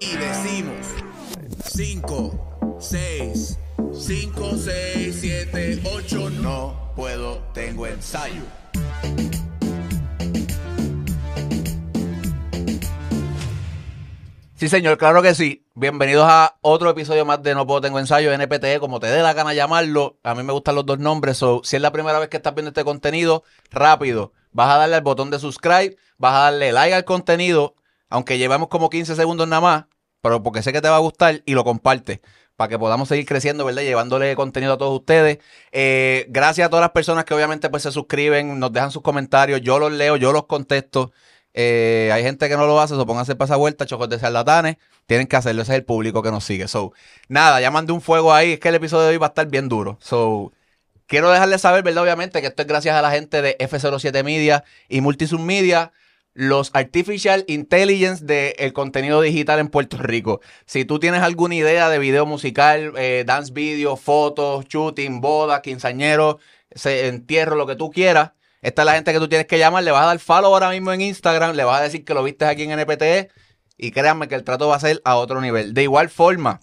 y decimos 5, 6, 5, 6, 7, 8, no puedo, tengo ensayo. Sí, señor, claro que sí. Bienvenidos a otro episodio más de No Puedo Tengo Ensayo, NPTE, como te dé la gana llamarlo. A mí me gustan los dos nombres. So, si es la primera vez que estás viendo este contenido, rápido. Vas a darle al botón de subscribe, vas a darle like al contenido, aunque llevamos como 15 segundos nada más, pero porque sé que te va a gustar y lo comparte para que podamos seguir creciendo, ¿verdad? Llevándole contenido a todos ustedes. Eh, gracias a todas las personas que obviamente pues se suscriben, nos dejan sus comentarios, yo los leo, yo los contesto. Eh, hay gente que no lo hace, so pónganse para esa vuelta, chocos de charlatanes. Tienen que hacerlo, ese es el público que nos sigue. So, nada, ya mandé un fuego ahí. Es que el episodio de hoy va a estar bien duro. So, quiero dejarles saber, ¿verdad? Obviamente, que esto es gracias a la gente de F07 Media y Multisum Media, los Artificial Intelligence del contenido digital en Puerto Rico. Si tú tienes alguna idea de video musical, eh, dance video, fotos, shooting, boda, quinceañero, se- entierro, lo que tú quieras, esta es la gente que tú tienes que llamar, le vas a dar follow ahora mismo en Instagram, le vas a decir que lo viste aquí en NPTE y créanme que el trato va a ser a otro nivel. De igual forma,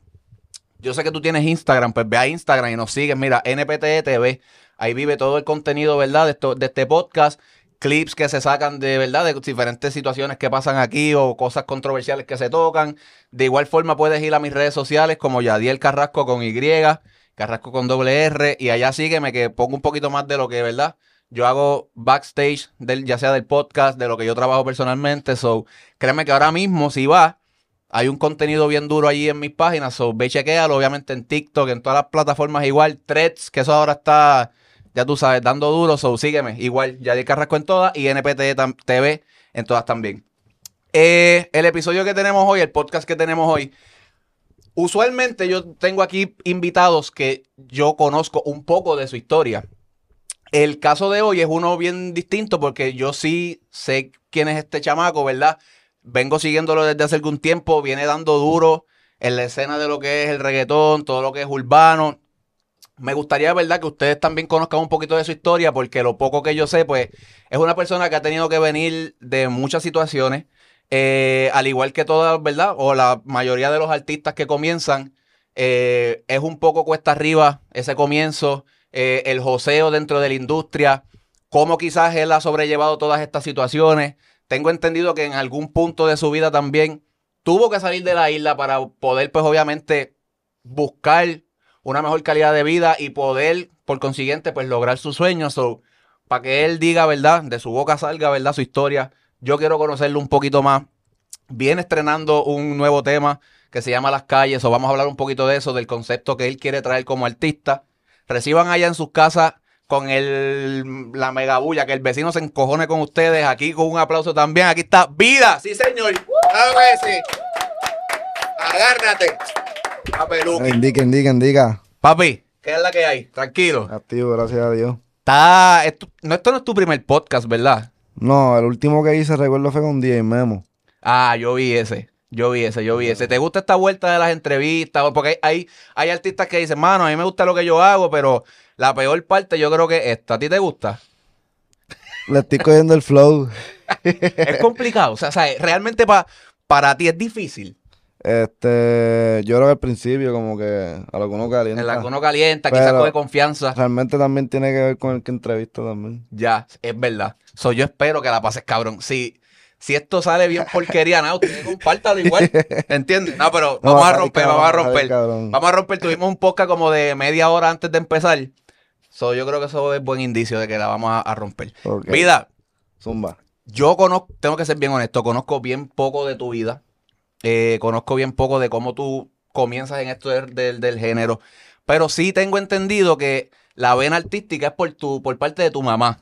yo sé que tú tienes Instagram, pues ve a Instagram y nos sigues, mira, NPTE TV, ahí vive todo el contenido, ¿verdad? De, esto, de este podcast, clips que se sacan de, ¿verdad? De diferentes situaciones que pasan aquí o cosas controversiales que se tocan. De igual forma puedes ir a mis redes sociales como Yadiel Carrasco con Y, Carrasco con doble R, y allá sígueme que pongo un poquito más de lo que, ¿verdad? Yo hago backstage, del, ya sea del podcast, de lo que yo trabajo personalmente. So, créeme que ahora mismo, si va, hay un contenido bien duro allí en mis páginas. So, ve y chequéalo, obviamente en TikTok, en todas las plataformas igual. Threads, que eso ahora está, ya tú sabes, dando duro. So, sígueme. Igual, Yadier Carrasco en todas y NPT TV en todas también. Eh, el episodio que tenemos hoy, el podcast que tenemos hoy, usualmente yo tengo aquí invitados que yo conozco un poco de su historia. El caso de hoy es uno bien distinto porque yo sí sé quién es este chamaco, ¿verdad? Vengo siguiéndolo desde hace algún tiempo, viene dando duro en la escena de lo que es el reggaetón, todo lo que es urbano. Me gustaría, ¿verdad?, que ustedes también conozcan un poquito de su historia, porque lo poco que yo sé, pues, es una persona que ha tenido que venir de muchas situaciones, eh, al igual que todas, ¿verdad?, o la mayoría de los artistas que comienzan, eh, es un poco cuesta arriba ese comienzo, eh, el joseo dentro de la industria, cómo quizás él ha sobrellevado todas estas situaciones. Tengo entendido que en algún punto de su vida también tuvo que salir de la isla para poder, pues obviamente, buscar una mejor calidad de vida y poder, por consiguiente, pues lograr sus sueños. So, para que él diga, ¿verdad? De su boca salga, ¿verdad? Su historia. Yo quiero conocerlo un poquito más. Viene estrenando un nuevo tema que se llama Las calles, o vamos a hablar un poquito de eso, del concepto que él quiere traer como artista. Reciban allá en sus casas con el, la megabulla, que el vecino se encojone con ustedes. Aquí con un aplauso también. Aquí está Vida, sí señor. Sí. Agárrate. Indica, indica, indica. Papi, ¿qué es la que hay? Tranquilo. Activo, gracias a Dios. Está, esto, no, esto no es tu primer podcast, ¿verdad? No, el último que hice, recuerdo, fue con DJ Memo. Ah, yo vi ese. Yo vi ese, yo vi ese. ¿Te gusta esta vuelta de las entrevistas? Porque hay, hay, hay artistas que dicen, mano, a mí me gusta lo que yo hago, pero la peor parte yo creo que es esta. ¿A ti te gusta? Le estoy cogiendo el flow. Es complicado. O sea, ¿sabes? realmente pa- para ti es difícil. Este, yo creo que al principio, como que a lo que uno calienta. En la que uno calienta, quizás coge confianza. Realmente también tiene que ver con el que entrevista también. Ya, es verdad. So, yo espero que la pases cabrón. Si, si esto sale bien porquería, nada, ustedes compártalo igual. ¿Entiendes? No, pero vamos va a romper, cabrón, vamos a romper. cabrón. Vamos a romper. Tuvimos un podcast como de media hora antes de empezar. So, yo creo que eso es buen indicio de que la vamos a, a romper. Vida, Zumba. yo conozco, tengo que ser bien honesto, conozco bien poco de tu vida. Eh, conozco bien poco de cómo tú comienzas en esto del, del- del género. Pero sí tengo entendido que la vena artística es por tu, por parte de tu mamá.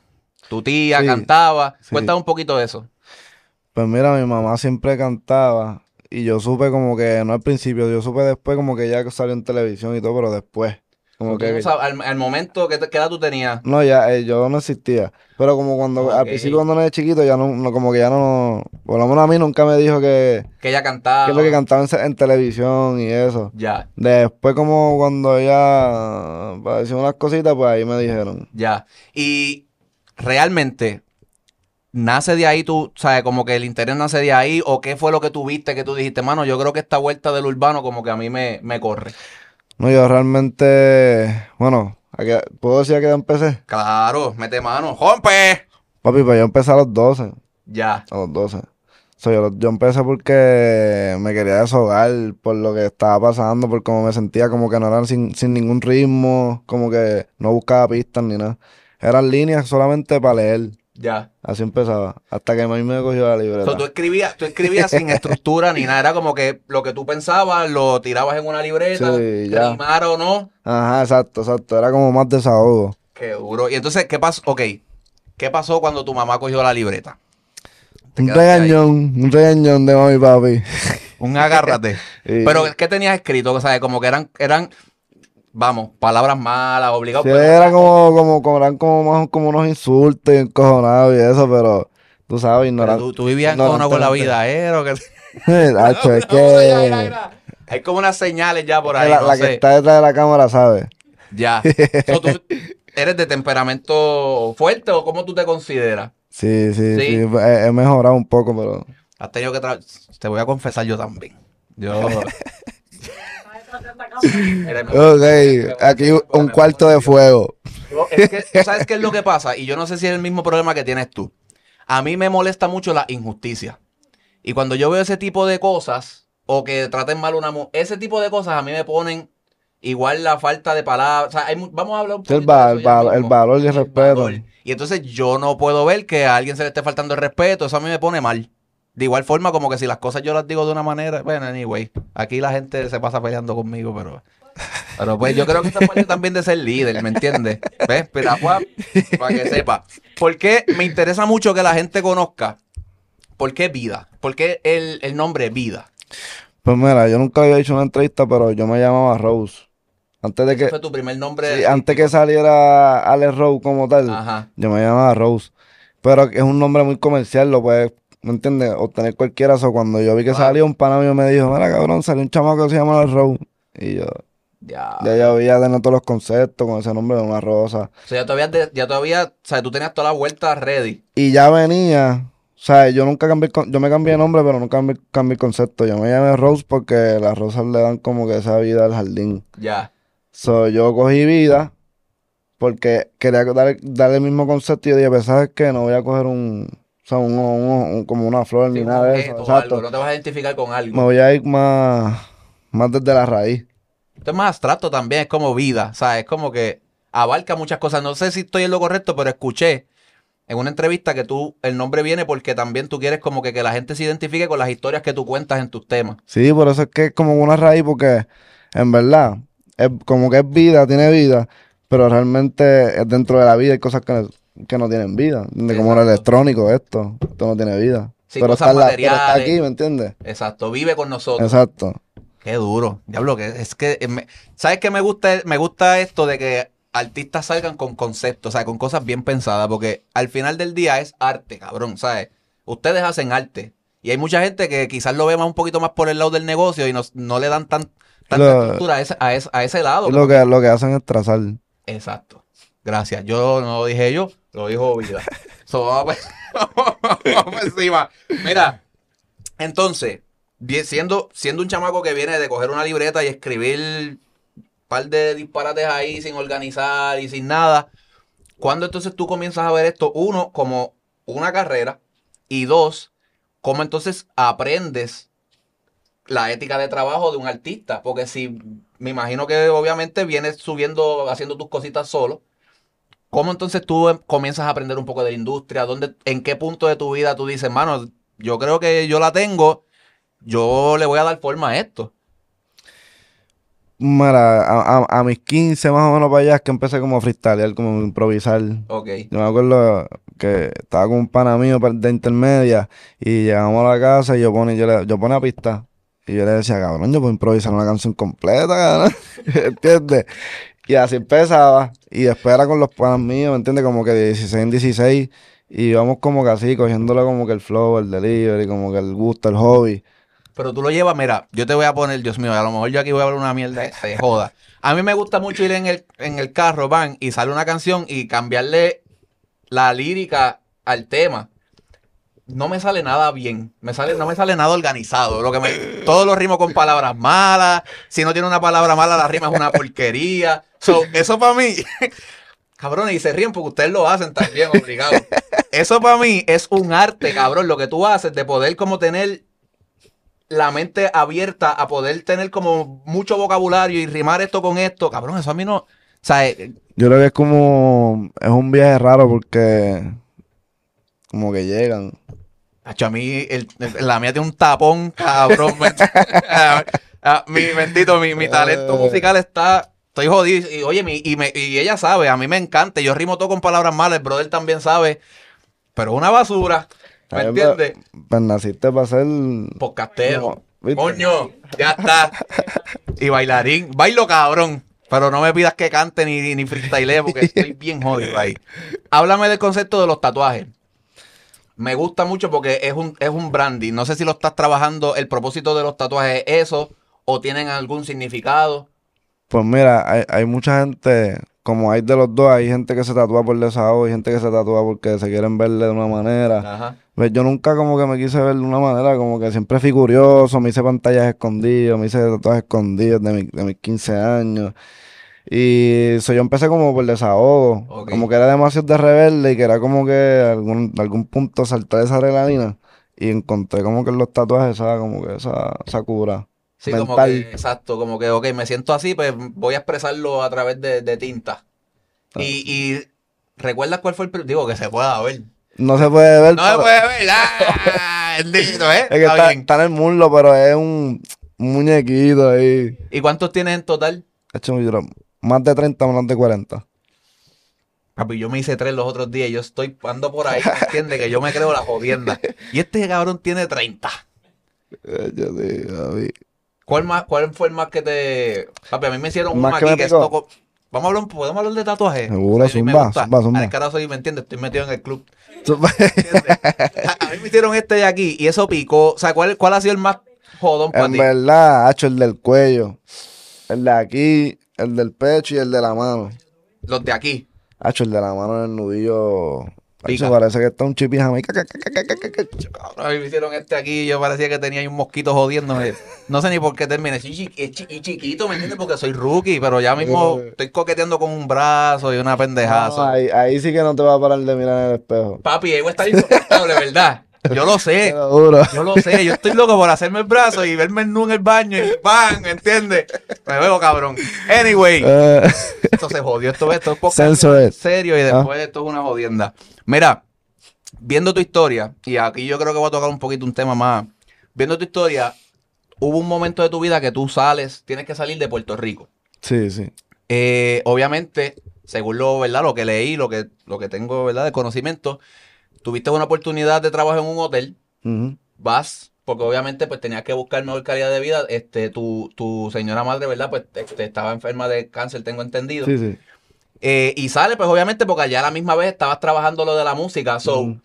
Tu tía Sí, cantaba. sí. Cuéntame un poquito de eso. Pues mira, mi mamá siempre cantaba. Y yo supe como que, no al principio, yo supe después como que ya salió en televisión y todo, pero después. Como no que, al, al momento, ¿qué, qué edad tú tenías? No, ya, eh, yo no existía. Pero como cuando, Ok. al principio cuando era chiquito, ya no, no- como que ya no, por lo menos a mí nunca me dijo que, Que ella cantaba. que es lo que cantaba en, en televisión y eso. Ya, Después como cuando ya padeció unas cositas, pues ahí me dijeron. ya. Y realmente, nace de ahí tú, sabes, como que el interés nace de ahí, o qué fue lo que tú viste que tú dijiste, mano, yo creo que esta vuelta del urbano como que a mí me, me corre. No, yo realmente, bueno, ¿a qué- ¿puedo decir a qué edad empecé? Claro, mete mano, ¡rompe! Papi, pues yo empecé a los 12, Ya, a los 12. So, yo, yo empecé porque me quería deshogar por lo que estaba pasando, por cómo me sentía, como que no eran sin, sin ningún ritmo, como que no buscaba pistas ni nada. Eran líneas solamente para leer. Ya. Así empezaba. Hasta que a mí me cogió la libreta. So, tú escribías, tú escribías sin estructura ni nada, era como que lo que tú pensabas lo tirabas en una libreta, Sí, ya. rimara o no, Ajá, exacto, exacto. Era como más desahogo. qué duro. Y entonces, ¿qué pasó? Ok, ¿qué pasó cuando tu mamá cogió la libreta? Un ahí. regañón, un regañón de mami y papi. Un agárrate. Pero, ¿qué tenías escrito? O sea, como que eran, eran, vamos, palabras malas, obligados. Sí, pero- era como, como, como, eran como, más, como unos insultos y encojonados y eso, pero tú sabes, ignorante. tú, tú vivías No, con la vida, ¿eh? O que- Hacho, es que. Hay como unas señales ya por ahí, la, no la sé. que está detrás de la cámara sabe. Ya. So, ¿tú ¿Eres de temperamento fuerte o cómo tú te consideras? Sí, sí, Sí. sí. He, he mejorado un poco, pero. Has tenido que tra- Te voy a confesar yo también. Yo. Ok, aquí un cuarto de fuego. Yo- es que, ¿tú ¿Sabes qué es lo que pasa? Y yo no sé si es el mismo problema que tienes tú. A mí me molesta mucho la injusticia. Y cuando yo veo ese tipo de cosas, o que traten mal a una mujer, ese tipo de cosas a mí me ponen igual la falta de palabras. O sea, hay mu- vamos a hablar un el, poquito va- de el, eso va- el valor y el respeto. valor. Y entonces yo no puedo ver que a alguien se le esté faltando el respeto. Eso a mí me pone mal. De igual forma, como que si las cosas yo las digo de una manera. Bueno, anyway. Aquí la gente se pasa peleando conmigo, pero. Pero pues yo creo que esta es parte también de ser líder, ¿me entiendes? ¿Ves? Piragua, para que sepa. ¿Por qué me interesa mucho que la gente conozca? ¿Por qué vida? ¿Por qué el, el nombre vida? Pues mira, yo nunca había hecho una entrevista, pero yo me llamaba Rose. Antes de que, fue tu primer nombre. sí, antes que saliera Alex Rose como tal, Ajá. yo me llamaba Rose. Pero es un nombre muy comercial, lo puedes, ¿me entiendes? Obtener cualquiera. O cuando yo vi que Wow. salió un pana mío me dijo, mira cabrón, salió un chamaco que se llama Alex Rose. Y yo, Ya. ya yo había tenido todos los conceptos con ese nombre de una rosa. O sea, ya todavía, ya todavía, o sea, tú tenías toda la vuelta ready. Y ya venía, o sea, yo nunca cambié, el yo me cambié de nombre, pero nunca cambié, cambié el concepto. Yo me llamé Rose porque las rosas le dan como que esa vida al jardín. Ya. So, yo cogí vida porque quería dar- darle el mismo concepto y yo dije, pues, ¿sabes qué? No voy a coger un, o sea, un, un- un- como una flor Sí, ni nada de eso. Exacto. algo, No te vas a identificar con algo. Me voy a ir más, más desde la raíz. Esto es más abstracto también, es como vida, o sea, es como que abarca muchas cosas. No sé si estoy en lo correcto, pero escuché en una entrevista que tú, el nombre viene porque también tú quieres como que, que la gente se identifique con las historias que tú cuentas en tus temas. Sí, por eso es que es como una raíz, porque en verdad, es como que es vida, tiene vida, pero realmente es dentro de la vida hay cosas que, que no tienen vida. ¿entiendes? Como el electrónico, esto, esto no tiene vida. Sí, pero, está en la- pero está materiales. aquí, ¿me entiendes? Exacto, vive con nosotros. Exacto. Qué duro. Diablo, que es que eh, me- ¿sabes qué me gusta? Me gusta esto de que artistas salgan con conceptos, o sea, con cosas bien pensadas, porque al final del día es arte, cabrón, ¿sabes? Ustedes hacen arte. Y hay mucha gente que quizás lo ve más un poquito más por el lado del negocio y no, no le dan tan, tanta Lo- estructura a ese, a ese, a ese lado. Y lo que, lo que hacen es trazar. Exacto. Gracias. Yo no lo dije yo, lo dijo Vida. So, vamos, pa encima. Mira, entonces, siendo, siendo un chamaco que viene de coger una libreta y escribir un par de disparates ahí sin organizar y sin nada, ¿cuándo entonces tú comienzas a ver esto? Uno, como una carrera y dos, ¿cómo entonces aprendes la ética de trabajo de un artista? Porque si me imagino que obviamente vienes subiendo, haciendo tus cositas solo. ¿Cómo entonces tú em- comienzas a aprender un poco de la industria? ¿Dónde, ¿En qué punto de tu vida tú dices, mano, yo creo que yo la tengo, yo le voy a dar forma a esto? Mira, a, a- a mis 15 más o menos para allá es que empecé como a freestylear, como a improvisar. Ok. Yo me acuerdo que estaba con un pana mío de intermedia y llegamos a la casa y yo pone, yo le, yo ponía pista y yo le decía, cabrón, yo puedo improvisar una canción completa, cabrón. ¿Entiendes? Y así empezaba. Y después era con los panas míos, ¿me entiendes? Como que de 16 en 16. Y íbamos como que así, cogiéndole como que el flow, el delivery, como que el gusto, el hobby. Pero tú lo llevas, mira, yo te voy a poner, Dios mío, a lo mejor yo aquí voy a hablar una mierda, se joda. A mí me gusta mucho ir en el, en el carro, van, y sale una canción y cambiarle la lírica al tema. No me sale nada bien. Me sale, no me sale nada organizado. Lo que me, todo lo rimo con palabras malas. Si no tiene una palabra mala, la rima es una porquería. So, eso para mí, cabrón, y se ríen porque ustedes lo hacen también, obligado. Eso para mí es un arte, cabrón, lo que tú haces de poder como tener la mente abierta a poder tener como mucho vocabulario y rimar esto con esto, cabrón, eso a mí no, o sea, eh, Yo creo que es como. Es un viaje raro porque. Como que llegan. Hacho, a mí, el- el- la mía tiene un tapón, cabrón. Ah, mi bendito, mi, mi talento musical está. Estoy jodido. Y oye, mi- y, me- y ella sabe, a mí me encanta. Yo rimo todo con palabras malas, el brother también sabe. Pero es una basura. ¿Me Ay, entiendes? Pues, pues naciste para ser. Podcastero. No. Coño, ya está. Y bailarín. Bailo cabrón. Pero no me pidas que cante ni, ni freestyle porque estoy bien jodido ahí. Háblame del concepto de los tatuajes. Me gusta mucho porque es un, es un branding. No sé si lo estás trabajando. El propósito de los tatuajes es eso o tienen algún significado. Pues mira, hay, hay mucha gente, como hay de los dos, hay gente que se tatúa por desahogo y gente que se tatúa porque se quieren verle de una manera. Ajá. Pues yo nunca como que me quise ver de una manera, como que siempre fui curioso, me hice pantallas escondidos, me hice tatuajes escondidos de, mi- de mis 15 años. Y so, yo empecé como por desahogo, como que era demasiado de rebelde y que era como que algún, algún punto saltar esa adrenalina. Y encontré como que en los tatuajes esa, como que esa, esa cura. Sí, como mental. que, exacto, como que, ok, me siento así, pues voy a expresarlo a través de, de tinta. Ah. Y, y ¿recuerdas cuál fue el Digo, que se pueda ver. No se puede ver, No se puede ver. ¡Ah! Bendito, ¿eh? es que Está está, bien. está en el muslo, pero es un, un muñequito ahí. ¿Y cuántos tienes en total? Hecho, yo creo, más de 30, más de 40. Papi, yo me hice tres los otros días. Yo estoy ando por ahí, ¿entiendes? Que yo me creo la jodienda. Y este cabrón tiene 30. Eh, yo sí. ¿Cuál, más, ¿Cuál fue el más que te...? Papi, a mí me hicieron que aquí que pegó. esto... Vamos a hablar, un- ¿podemos hablar de tatuajes? Seguro, me zumba, zumba, zumba. Al carajo soy, ¿me entiendes? Estoy metido en el club. A, a mí me hicieron este de aquí y eso picó. O sea, ¿cuál, cuál ha sido el más jodón para En ti? verdad, hacho el del cuello, el de aquí, el del pecho y el de la mano. Los de aquí. Hacho el de la mano en el nudillo. Pica. Hacho, parece que está un chipi jamaica. A mí me hicieron este aquí y yo parecía que tenía ahí un mosquito jodiéndome. No sé ni por qué terminé. Es chiquito, ¿me entiendes? Porque soy rookie, pero ya mismo estoy coqueteando con un brazo y una pendejazo. No, ahí, ahí sí que no te va a parar de mirar en el espejo. Papi, ahí voy a estar insoportable, ¿verdad? Yo lo sé. Yo lo sé, yo estoy loco por hacerme el brazo y verme nu en el baño y. ¿Me entiendes? Me veo cabrón. Anyway, Eh, esto se jodió, esto, esto es poco serio y después esto es una jodienda. Mira, viendo tu historia, y aquí yo creo que voy a tocar un poquito un tema más. Viendo tu historia, hubo un momento de tu vida que tú sales, tienes que salir de Puerto Rico. sí, sí. Eh, obviamente, según lo, ¿verdad? lo que leí, lo que, lo que tengo ¿verdad? de conocimiento, tuviste una oportunidad de trabajo en un hotel, vas, porque obviamente pues tenías que buscar mejor calidad de vida. Este, tu, tu señora madre, ¿verdad? Pues este, estaba enferma de cáncer, tengo entendido. Sí, sí. Eh, y sale, pues obviamente, porque allá a la misma vez estabas trabajando lo de la música. So,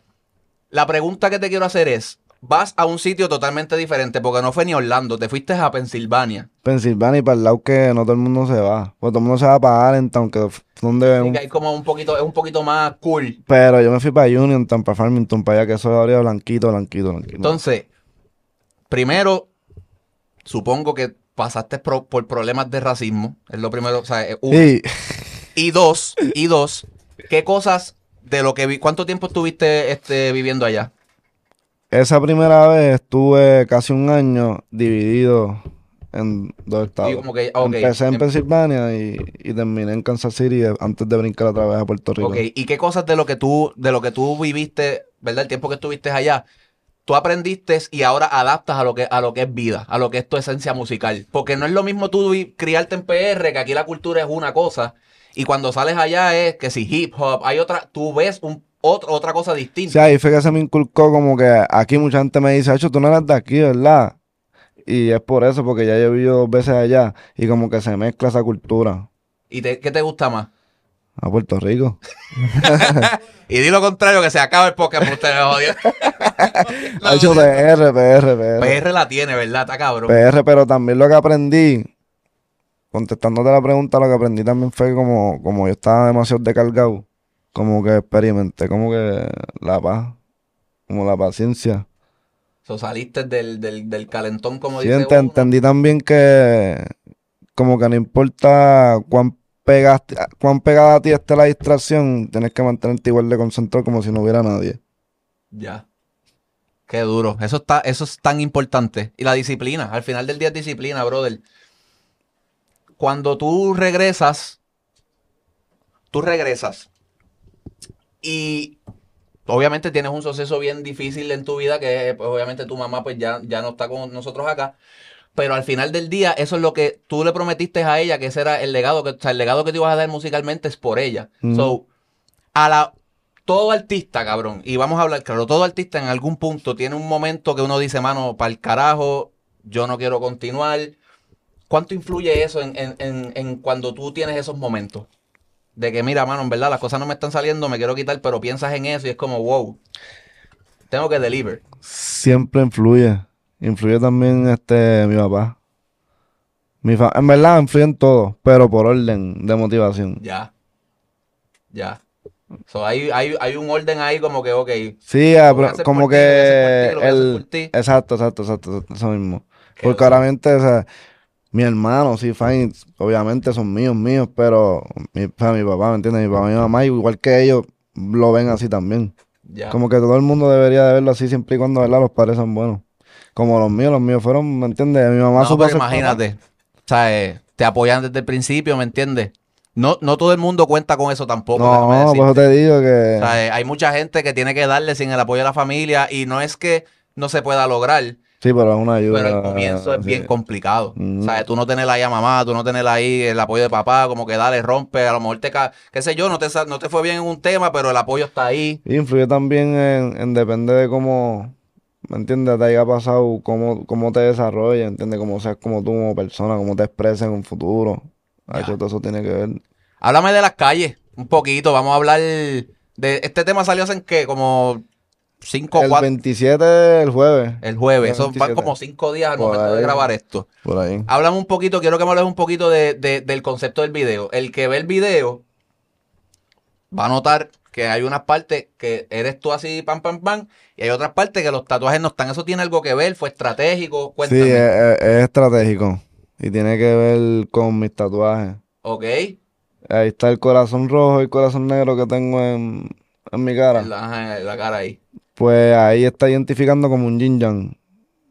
la pregunta que te quiero hacer es: vas a un sitio totalmente diferente, porque no fue ni Orlando, te fuiste a Pensilvania. Pensilvania y para el lado que no todo el mundo se va. Pues todo el mundo se va para Allentown, que donde un- que hay como un poquito, es un poquito más cool. Pero yo me fui para Uniontown, para Farmington, para allá, que eso habría blanquito, blanquito, blanquito. Entonces, primero, supongo que pasaste pro- por problemas de racismo. Es lo primero, o sea, eh, uno. y Y dos, y dos, ¿qué cosas de lo que vi, cuánto tiempo estuviste este, viviendo allá? Esa primera vez estuve casi un año dividido en dos estados. Y como que, Empecé en em- Pensilvania y, y terminé en Kansas City eh, antes de brincar otra vez a Puerto Rico. Ok, ¿y qué cosas de lo que tú, de lo que tú viviste, verdad, el tiempo que estuviste allá, tú aprendiste y ahora adaptas a lo que, a lo que es vida, a lo que es tu esencia musical? Porque no es lo mismo tú criarte en PR, que aquí la cultura es una cosa, y cuando sales allá es que si hip hop, hay otra, tú ves un, otro- otra cosa O distinta. sea, ahí fue que se me inculcó como que aquí mucha gente me dice, hecho, tú no eres de aquí, ¿verdad? Y es por eso, porque ya yo he vivido dos veces allá y como que se mezcla esa cultura. ¿Y te- qué te gusta más? A Puerto Rico. Y di lo contrario, que se acaba el podcast, usted me jodió. Ha hecho PR, PR, PR. PR la tiene, ¿verdad? Está cabrón. PR, pero también lo que aprendí, contestándote la pregunta, lo que aprendí también fue como, como yo estaba demasiado descargado, como que experimenté como que la paz. como la paciencia. So, saliste del, del, del calentón, como Sí, dice ent- uno. entendí también que como que no importa cuán pegaste, cuán pegada a ti esté la distracción, tienes que mantenerte igual de concentrado como si no hubiera nadie. Ya. Qué duro. Eso está, eso es tan importante. Y la disciplina. Al final del día es disciplina, brother. Cuando tú regresas, tú regresas. Y obviamente tienes un suceso bien difícil en tu vida, que pues, obviamente tu mamá pues ya, ya no está con nosotros acá. Pero al final del día, eso es lo que tú le prometiste a ella, que ese era el legado, que, o sea, el legado que te ibas a dar musicalmente es por ella. So, a la, todo artista, cabrón, y vamos a hablar claro, todo artista en algún punto tiene un momento que uno dice, mano, para el carajo, yo no quiero continuar. ¿Cuánto influye eso en, en- en- en cuando tú tienes esos momentos? De que, mira, mano, en verdad las cosas no me están saliendo, me quiero quitar, pero piensas en eso y es como, wow, tengo que deliver. Siempre influye. Influye también este mi papá. Mi fa- en verdad influyen todos, pero por orden de motivación. Ya. Ya. So, hay, hay, hay un orden ahí como que, ok, Sí, ah, pero como ti, ti, que hacer el ti. exacto, exacto, exacto, exacto, eso mismo. Porque obviamente, o sea, mi hermano, sí, fine, obviamente son míos, míos, pero mi, o sea, mi papá, ¿me entiendes? Mi papá y mi mamá, igual que ellos, lo ven así también. Como que todo el mundo debería de verlo así siempre y cuando, ¿verdad? Los padres son buenos. Como los míos, los míos fueron, ¿me entiendes? Mi mamá No, supo imagínate, o sea, eh, te apoyan desde el principio, ¿me entiendes? No, no todo el mundo cuenta con eso tampoco. No, por eso te digo que... O sea, eh, hay mucha gente que tiene que darle sin el apoyo de la familia y no es que no se pueda lograr, Sí, pero es una ayuda. pero el comienzo es sí. bien complicado. Mm. O sea, tú no tener ahí a mamá, tú no tener ahí el apoyo de papá, como que dale, rompe, a lo mejor te, qué sé yo, no te, no te fue bien en un tema, pero el apoyo está ahí. Y influye también en, en depende de cómo, ¿me entiendes? Te haya pasado, cómo, cómo te desarrollas, ¿entiendes? Cómo seas como tú como persona, cómo te expresas en un futuro. Ya. Hacho, todo eso tiene que ver. Háblame de las calles, un poquito, vamos a hablar de... Este tema salió hace, ¿qué? Como cinco, El cuatro... 27 el jueves, El jueves, El eso van 27. como cinco días al Por momento de grabar esto. por ahí. Háblame un poquito, quiero que me hables un poquito de, de- del concepto del video. El que ve el video va a notar que hay unas partes que eres tú así, pam, pam, pam, y hay otras partes que los tatuajes no están. ¿Eso tiene algo que ver? ¿Fue estratégico? Sí, Cuéntame. es, es- es estratégico. Y tiene que ver con mis tatuajes. Ok. Ahí está el corazón rojo y el corazón negro que tengo en, en mi cara. La, ajá, la cara ahí. Pues ahí está identificando como un yin yang.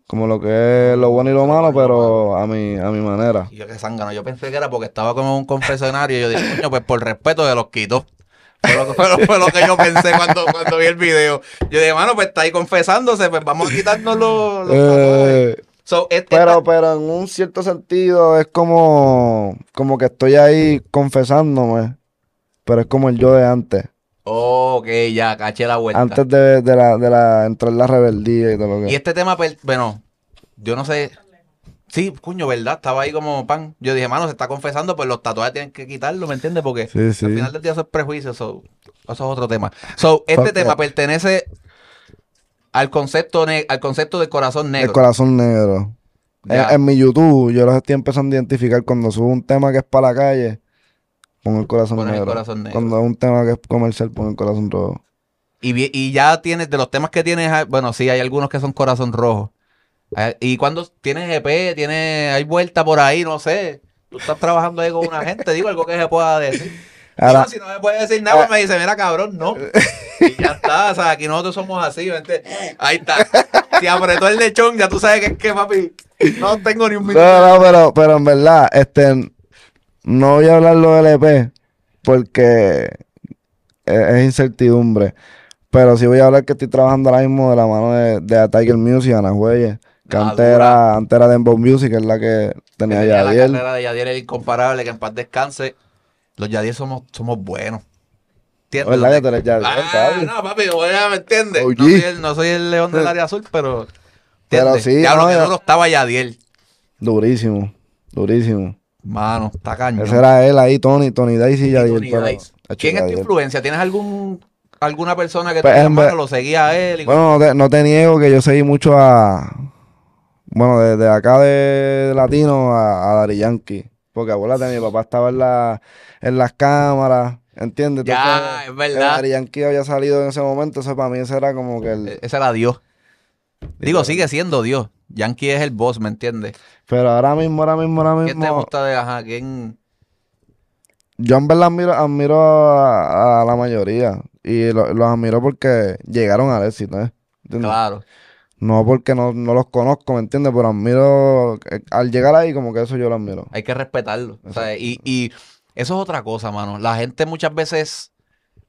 Como lo que es lo bueno y lo malo, pero a mi, a mi manera. Y yo que zángano, yo pensé que era porque estaba como en un confesionario y yo dije, coño, pues por respeto de los quito. Fue lo, que- fue lo- fue lo que yo pensé cuando, cuando vi el video. Yo dije, mano, pues está ahí confesándose, pues vamos a quitarnos los, los. Eh, So, et- pero, pero en un cierto sentido es como, como que estoy ahí confesándome. Pero es como el yo de antes. Ok, ya, caché la vuelta. Antes de, de la, de la, entrar la rebeldía y todo lo que. Y este tema, pues, bueno, yo no sé. Sí, coño, ¿verdad? Estaba ahí como pan. Yo dije, mano, se está confesando, pues los tatuajes tienen que quitarlo, ¿me entiendes? Porque Sí, sí. al final del día eso es prejuicio, so, eso es otro tema. So, este Fuck tema pertenece al concepto, al concepto del corazón El negro. corazón negro. En, en mi YouTube, yo los estoy empezando a identificar cuando subo un tema que es para la calle, pongo el corazón Pones el negro. corazón negro. Cuando es un tema que es comercial, pongo el corazón rojo. Y, ya tienes, de los temas que tienes, ah, bueno, sí, hay algunos que son corazón rojo. Ah, Y cuando tienes EP, tienes, hay vuelta por ahí, no sé. Tú estás trabajando ahí con una gente, digo algo que se pueda decir. Ahora, si no me puede decir nada, pues me dice, mira, cabrón, no. Y ya está, o sea, aquí nosotros somos así, ¿vente? Ahí está. Si apretó el lechón, ya tú sabes que es que, papi, no tengo ni un minuto. no, no, pero, pero en verdad, este, no voy a hablar lo del EP porque es, es incertidumbre. Pero sí voy a hablar que estoy trabajando ahora mismo de la mano de, de A Tiger Music, Ana Jueyes, que Ah, antes era, antes era Dembow Music, que es la que tenía Tenía la Yadiel. carrera de Yadiel es incomparable, que en paz descanse. Los Yadiel somos, somos buenos. ¿Entiendes? ¿Verdad que tú eres Yadiel, Ah, papi? no, papi, ya me entiendes. No soy, el, no soy el león del área azul, pero. Pero sí, Diablo, no, que duro estaba Yadiel. Durísimo, durísimo. Mano, está cañón. Ese era él ahí, Tony, Tony Dice y. Hacho, ¿Quién es tu influencia? ¿Tienes algún alguna persona que Pues, te en mano, ver- lo seguía a él? y- Bueno, no te, no te niego que yo seguí mucho a. Bueno, desde acá de latino a, a Daddy Yankee. Porque acuérdate, mi papá estaba en, la, en las cámaras. ¿entiendes? Ya, es verdad. Daddy Yankee había salido en ese momento, eso para mí ese era como que el... E- Ese era Dios. Digo, sigue siendo Dios. Yankee es el boss, ¿me entiendes? Pero ahora mismo, ahora mismo, ahora ¿Quién te mismo... gusta de ajá? ¿Quién? Yo en verdad admiro, admiro a, a la mayoría. Y lo- los admiro porque llegaron al éxito, ¿eh? ¿Entiendes? Claro. No porque no, no los conozco, ¿me entiendes? Pero admiro... eh, Al llegar ahí, como que eso yo lo admiro. Hay que respetarlo. o sea, y, y eso es otra cosa, mano. La gente muchas veces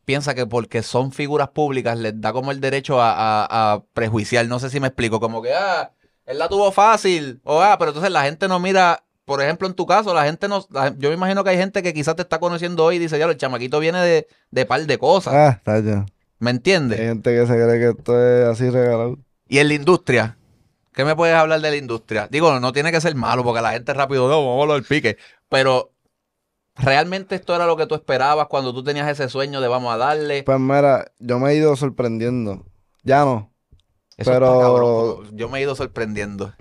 piensa que porque son figuras públicas les da como el derecho a, a- a prejuiciar. No sé si me explico. Como que, ah, él la tuvo fácil. O, ah, pero entonces la gente no mira. Por ejemplo, en tu caso, la gente no. la- yo me imagino que hay gente que quizás te está conociendo hoy y dice, ya, el chamaquito viene de, de par de cosas. Ah, está ya. ¿Me Hay entiendes? gente que se cree que esto es así regalado. Y en la industria. ¿Qué me puedes hablar de la industria? Digo, no tiene que ser malo porque la gente rápido, no, vamos a hablar del pique. Pero, ¿realmente esto era lo que tú esperabas cuando tú tenías ese sueño de vamos a darle? Pues mira, yo me he ido sorprendiendo. Ya no. Eso pero- está cabrón, Yo me he ido sorprendiendo.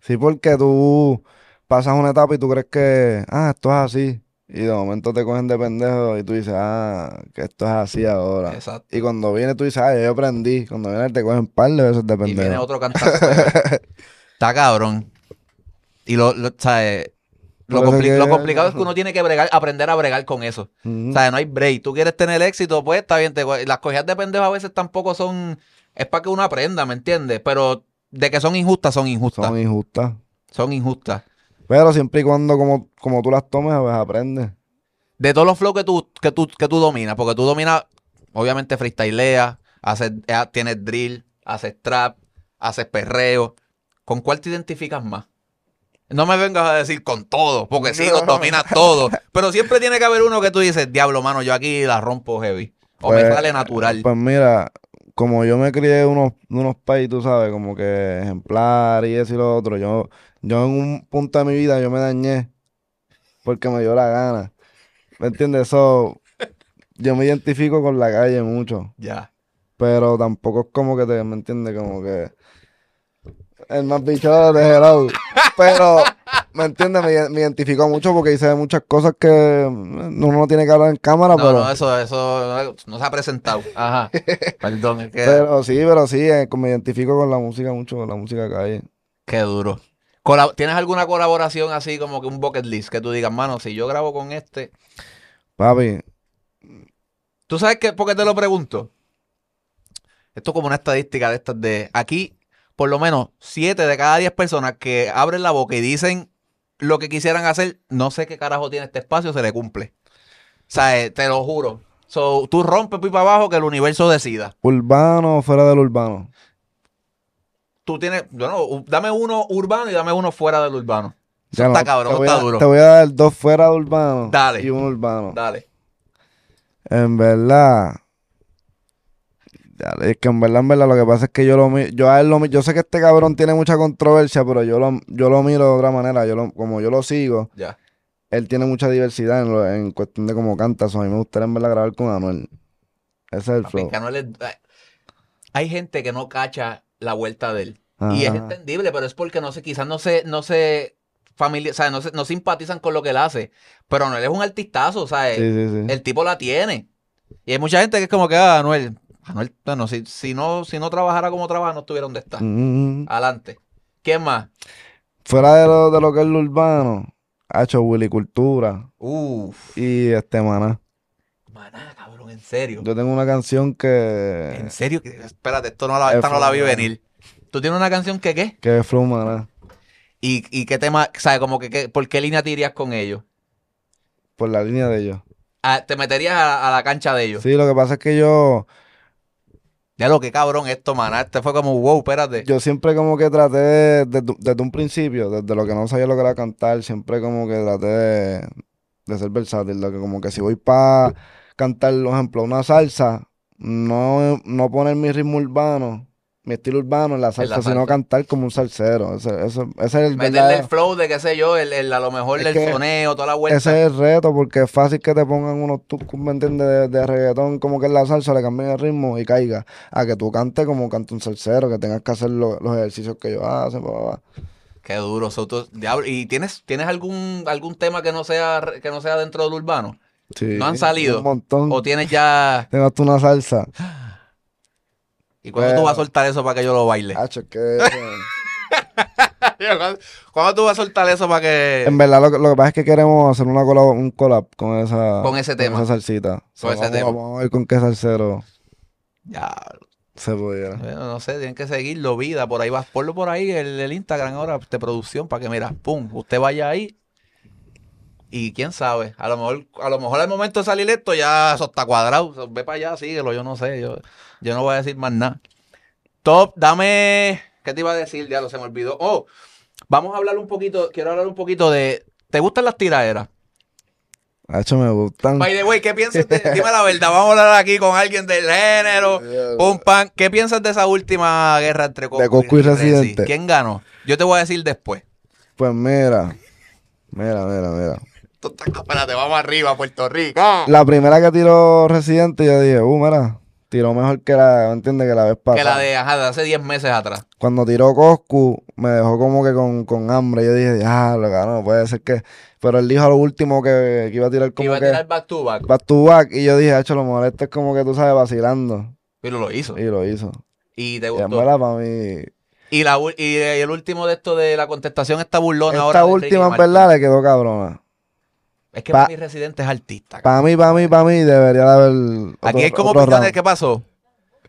Sí, porque tú pasas una etapa y tú crees que, ah, esto es así. Y de momento te cogen de pendejo y tú dices, ah, que esto es así ahora. Exacto. Y cuando viene tú dices, ah, yo aprendí. Cuando viene te cogen un par de veces de Y viene pendejo. otro cantante. está cabrón. Y lo, lo, ¿sabes? Lo, Por eso compli- que- lo complicado es que uno tiene que bregar, aprender a bregar con eso. O sea, no hay break. Tú quieres tener éxito, pues está bien. te las cogidas de pendejo a veces tampoco son. Es para que uno aprenda, ¿me entiendes? Pero de que son injustas, son injustas. Son injustas. Son injustas. Pero siempre y cuando como, como tú las tomes, pues aprendes. De todos los flows que tú, que tú, que tú dominas, porque tú dominas, obviamente, freestylea, haces, eh, tienes drill, haces trap, haces perreo. ¿Con cuál te identificas más? No me vengas a decir con todo, porque sí, los dominas todo. Pero siempre tiene que haber uno que tú dices, diablo, mano, yo aquí la rompo heavy. O me Pues, sale natural. Pues mira, como yo me crié unos, unos países, tú sabes, como que ejemplar y eso y lo otro, yo, yo en un punto de mi vida yo me dañé porque me dio la gana. ¿Me entiendes? Eso, yo me identifico con la calle mucho, ya. pero tampoco es como que te, ¿me entiendes? Como que el más bicho de hello. Pero, ¿me entiendes? Me, me identifico mucho porque hice muchas cosas que uno no tiene que hablar en cámara, No, pero... no, eso, eso no se ha presentado. Ajá. Perdón, es que. Pero sí, pero sí, eh, me identifico con la música mucho, con la música calle. Qué duro. ¿Tienes alguna colaboración así como que un bucket list que tú digas, mano, si yo grabo con este. Papi, ¿Tú sabes qué? ¿Por qué te lo pregunto? Esto es como una estadística de estas de aquí, por lo menos 7 de cada 10 personas que abren la boca y dicen lo que quisieran hacer, no sé qué carajo tiene este espacio, se le cumple. O sea, eh, te lo juro. So, tú rompes pipa abajo que el universo decida. urbano o fuera del urbano. Tú tienes, bueno, dame uno urbano y dame uno fuera del urbano. Está cabrón, está a- duro. Te voy a dar dos fuera de urbano Dale. y uno urbano. Dale. En verdad, ya, es que en verdad, en verdad, lo que pasa es que yo lo yo a él lo yo sé que este cabrón tiene mucha controversia, pero yo lo, yo lo miro de otra manera. Yo lo, como yo lo sigo, Ya. él tiene mucha diversidad en, lo- en cuestión de cómo canta. So, a mí me gustaría en verdad grabar con Anuel. Ese es el flow. Hay gente que no cacha la vuelta de él. Y es entendible, pero es porque no sé, quizás no se, no se familia, o sea, no, se- no simpatizan con lo que él hace. Pero Anuel es un artistazo, o sea, Sí, sí, sí. el tipo la tiene. Y hay mucha gente que es como que, ah, Anuel, Anuel, bueno, si, si no, si no trabajara como trabaja, no estuviera donde está. Mm. Adelante. ¿Quién más? Fuera de lo, de lo que es lo urbano, ha hecho Willy Cultura Uf. y este maná. Maná, cabrón, en serio. Yo tengo una canción que, En serio, espérate, esto no la, esta no la vi venir. ¿Tú tienes una canción que qué? que es Flow Maná, ¿Y, y qué tema, sabes, como que, qué- por qué línea te irías con ellos? por la línea de ellos. Ah, te meterías a, a la cancha de ellos. Sí, lo que pasa es que yo, Ya lo que cabrón esto, maná. Este fue como, wow, espérate. yo siempre como que traté de- desde, desde un principio, desde lo que no sabía lo que era cantar, siempre como que traté de, de ser versátil, de que como que si voy para cantar, por ejemplo, una salsa, no, no poner mi ritmo urbano, mi estilo urbano en la salsa, sino cantar como un salsero. Ese, ese, ese es el Meterle verdadero- el flow de qué sé yo, el, el- a lo mejor el soneo, toda la vuelta. Ese es el reto, porque es fácil que te pongan unos tucos, ¿me entiendes? De, de reggaetón, como que en la salsa le cambien el ritmo y caiga. A que tú cantes como canta un salsero, que tengas que hacer lo- los ejercicios que ellos hacen, bla, bla, bla. Qué duro, Soto. Diablo. ¿Y tienes, tienes algún, algún tema que no sea que no sea dentro del urbano? Sí, ¿No han salido? Un montón. ¿O tienes ya... Tengo hasta una salsa. ¿Y cuándo tú vas a soltar eso para que yo lo baile? Hacho, es que... ¿Cuándo, tú vas a soltar eso para que... En verdad, lo, que- lo que pasa es que queremos hacer una collab, un collab con esa... Con ese tema. esa salsita. So, ese vamos, tema. Vamos a ver con qué salsero Ya, se pudiera. bueno, no sé, tienen que seguirlo, vida, por ahí vas, ponlo por ahí, el, el Instagram ahora de producción, para que, mira, pum, usted vaya ahí y quién sabe, a lo mejor, a lo mejor al momento de salir esto ya eso está cuadrado, ve para allá, síguelo, yo no sé, yo, yo no voy a decir más nada. Top, dame, ¿qué te iba a decir? Ya lo se me olvidó. Oh, vamos a hablar un poquito, quiero hablar un poquito de, ¿te gustan las tiraderas? Hacho, me gustan. By the way, ¿qué piensas de, dime la verdad, vamos a hablar aquí con alguien del género, Pum, pam. ¿Qué piensas de esa última guerra entre Coscu, De Coscu y Resi? Residente. ¿Quién ganó? Yo te voy a decir después. Pues mira. Mira, mira, mira. Espérate, vamos arriba, Puerto Rico. La primera que tiró Residente, yo dije, uh, mira, tiró mejor que la, ¿me entiendes? Que la vez Que pasada. la de, ajá, de hace 10 meses atrás. Cuando tiró Coscu, me dejó como que con, con hambre. Yo dije, ah, lo no puede ser que. Pero él dijo a lo último que, que iba a tirar Que como iba a que tirar back to back. back to back. Y yo dije, hecho, lo mejor este es como que tú sabes, vacilando. Pero lo hizo. Y lo hizo. Y te Y gustó. verdad, para mí. Y, la, y el último de esto de la contestación está burlona Esta ahora. Ricky última, en verdad, le quedó cabrona. Es que Pa- para mi residente es artista. Para mí, para mí, para mí, debería de haber. Aquí es como round. ¿qué pasó?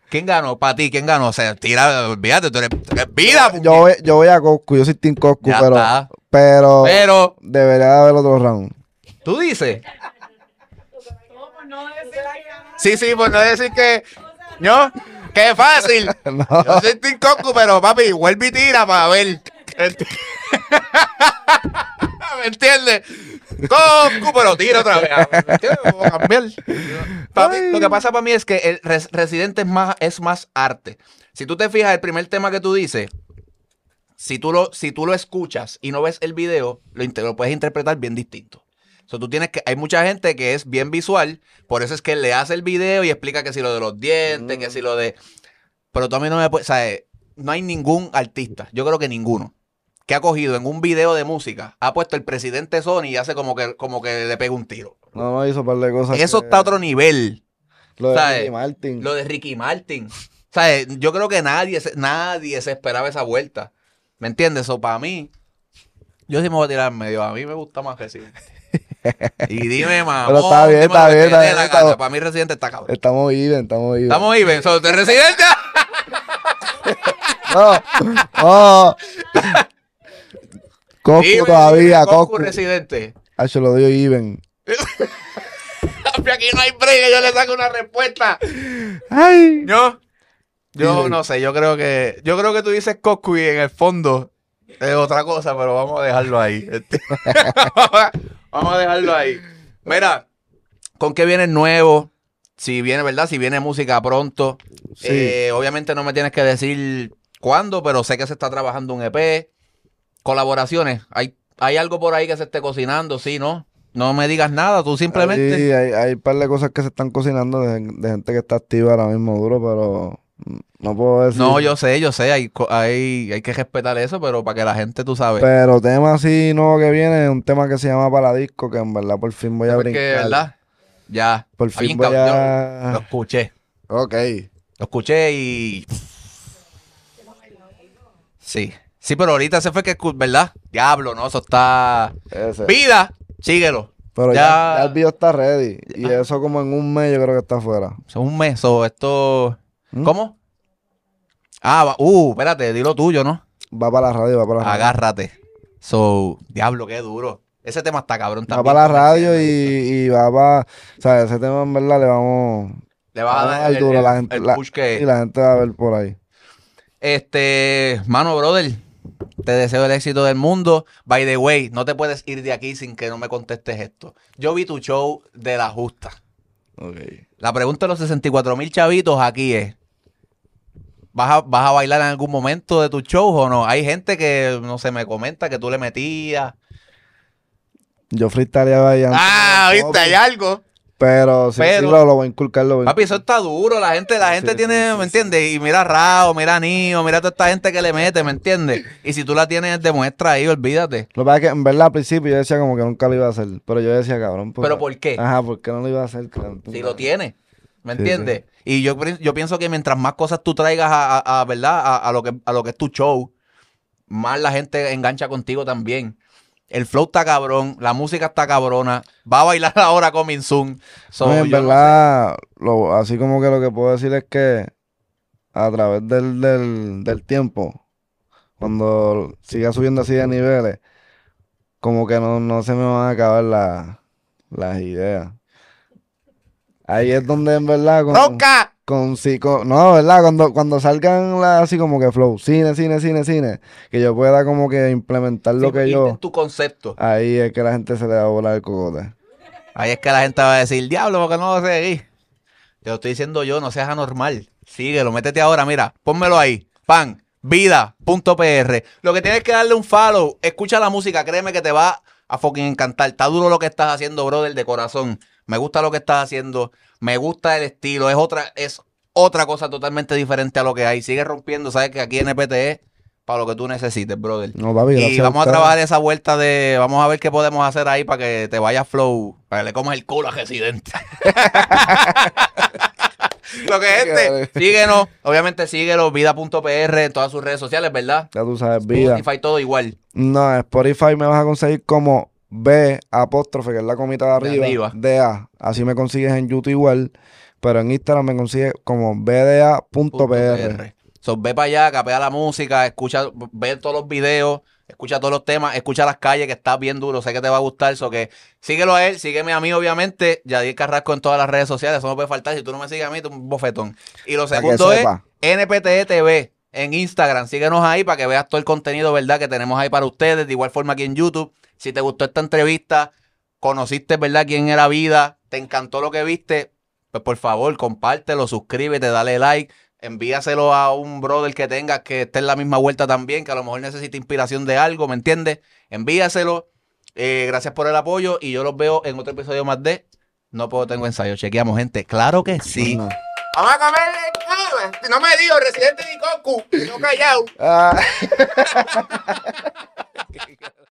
¿Quién ganó? Para ti, ¿quién ganó? O sea, tira, olvídate, tú eres, tú eres vida. Yo voy, yo voy a Coscu, yo soy Team Coscu, Ya pero, está. pero Pero, debería de haber otro round. tú dices. Sí, sí, por no decir que. ¿No? ¡Qué fácil! No. Yo soy Team Coscu, pero papi, vuelve y tira para ver. ¿Me entiendes? Coscu, pero tira otra vez. Lo que pasa para mí es que el res- Residente es más, es más arte. Si tú te fijas, el primer tema que tú dices, si tú lo, si tú lo escuchas y no ves el video, lo, lo puedes interpretar bien distinto. So, tú tienes que, hay mucha gente que es bien visual, por eso es que le hace el video y explica que si lo de los dientes, que si lo de. Pero tú a mí no me puedes. O sea, eh, no hay ningún artista, yo creo que ninguno, que ha cogido en un video de música, ha puesto el presidente Sony y hace como que, como que le pega un tiro. No, no hizo un par de cosas. Eso que- está a otro nivel. Lo de ¿sabes? Ricky Martin. Lo de Ricky Martin. Eh, yo creo que nadie, se- nadie se esperaba esa vuelta. ¿Me entiendes? O para mí, yo sí me voy a tirar en medio. A mí me gusta más Residente. Y dime, mamá. Pero está bien, está bien, está bien, bien. Para mí Residente está cabrón. Estamos even, estamos even. Estamos even. So, ¿de Residente? No, no. Coscu Dime, todavía, Coscu Coscu. Residente. Hacho, lo dio even. Papi, Aquí no hay break, yo le saco una respuesta. Ay. Yo, yo no sé, yo creo que, yo creo que tú dices Coscu y en el fondo es otra cosa, pero vamos a dejarlo ahí. Este, vamos a dejarlo ahí. Mira, ¿con qué viene el nuevo? Si viene, ¿verdad? Si viene música pronto. Sí. Eh, obviamente no me tienes que decir cuándo, pero sé que se está trabajando un EP. Colaboraciones. ¿Hay, hay algo por ahí que se esté cocinando? Sí, ¿no? No me digas nada, tú simplemente... Sí, hay, hay un par de cosas que se están cocinando de, de gente que está activa ahora mismo duro, pero no puedo decir. No, yo sé, yo sé, hay, hay, hay que respetar eso, pero para que la gente, tú sabes. Pero tema así nuevo que viene un tema que se llama Paladisco, que en verdad por fin voy a Porque, brincar. ¿verdad? Ya. Por fin voy a- Yo Lo escuché. Ok. Lo escuché y. Sí. Sí, pero ahorita se fue que, ¿verdad? Diablo, ¿no? Eso está. Ese. Vida, síguelo. Pero ya, el video está ready. Y Ah. eso como en un mes yo creo que está afuera. Es un mes o esto. ¿Mm? ¿Cómo? Ah, va- uh, espérate, di lo tuyo, ¿no? Va para la radio, va para la radio. Agárrate. So, diablo, qué duro. Ese tema está cabrón Va también. para la radio y, y va para... O sea, ese tema en verdad le vamos... Le vas a dar el, duro, el- la gente- el la- push que. Y la gente va a ver por ahí. Este, mano, brother, te deseo el éxito del mundo. By the way, no te puedes ir de aquí sin que no me contestes esto. Yo vi tu show de la justa. Ok. La pregunta de los 64 mil chavitos aquí es, ¿vas a, ¿vas a bailar en algún momento de tu show o no? Hay gente que, no sé, me comenta que tú le metías. Yo freestyleaba antes. Ah, viste, hay algo. Pero sí, Pero- sí lo, lo voy a inculcar, lo voy a Papi, eso está duro. La gente, la gente Sí, tiene, sí, ¿me entiendes? Y mira a Rao, mira a Nio, mira toda esta gente que le mete, ¿me entiendes? Y si tú la tienes, demuestra ahí, olvídate. Lo que pasa es que en verdad al principio yo decía como que nunca lo iba a hacer. Pero yo decía, cabrón. pues, ¿Pero por qué? Ajá, ¿por qué no lo iba a hacer? Tú Si lo tienes. ¿Me entiendes? Y yo, yo pienso que mientras más cosas tú traigas a, a- a, ¿verdad? A, a lo que, a lo que es tu show, más la gente engancha contigo también. El flow está cabrón, la música está cabrona, va a bailar ahora con Minsun. So, No, en no verdad, lo, así como que lo que puedo decir es que a través del, del, del tiempo, cuando siga subiendo así de niveles, como que no, no se me van a acabar la- las ideas. Ahí es donde en verdad ¡Ronca! Con, sí, con- no, ¿verdad? Cuando, cuando salgan las- así como que flow, cine, cine, cine, cine, que yo pueda como que implementar lo Sí, que irte yo, en tu concepto. ahí es que la gente se le va a volar el cocote. Ahí es que la gente va a decir, diablo, porque no lo seguí. Te lo estoy diciendo yo, no seas anormal. Síguelo, métete ahora, mira, pónmelo ahí. Pan, vida.pr. Lo que tienes que darle un follow, escucha la música, créeme que te va a fucking encantar. Está duro lo que estás haciendo, brother, de corazón. Me gusta lo que estás haciendo, me gusta el estilo, es otra, es otra cosa totalmente diferente a lo que hay. Sigue rompiendo, sabes que aquí en NPT es para lo que tú necesites, brother. No, papi, Y vamos a trabajar esa vuelta de. Vamos a ver qué podemos hacer ahí para que te vaya flow. Para que le comas el culo a Residente. Lo que es este. Síguenos. Obviamente síguelo. Vida.pr en todas sus redes sociales, ¿verdad? Ya tú sabes, vida. Spotify, todo igual. No, Spotify me vas a conseguir como B apóstrofe, que es la comita de De arriba, arriba. DA. Así me consigues en YouTube igual, pero en Instagram me consigues como bda.pr. So, ve para allá, capea la música, escucha, ve todos los videos, escucha todos los temas, escucha las calles, que está bien duro, sé que te va a gustar. So que síguelo a él, sígueme a mí, obviamente. Yadier Carrasco en todas las redes sociales, eso no puede faltar. Si tú no me sigues a mí, tú un bofetón. Y lo segundo es sepa. NPTE TV en Instagram. Síguenos ahí para que veas todo el contenido, ¿verdad? Que tenemos ahí para ustedes. De igual forma aquí en YouTube. Si te gustó esta entrevista, conociste, ¿verdad? Quién era Vida, te encantó lo que viste, pues por favor, compártelo, suscríbete, dale like. Envíaselo a un brother que tengas que esté en la misma vuelta también, que a lo mejor necesita inspiración de algo, ¿me entiendes? Envíaselo. Eh, gracias por el apoyo y yo los veo en otro episodio más de No Puedo Tengo Ensayo. Chequeamos, gente. Claro que sí. No. Vamos a comer. No me digo, residente de Goku. No callado. Ah.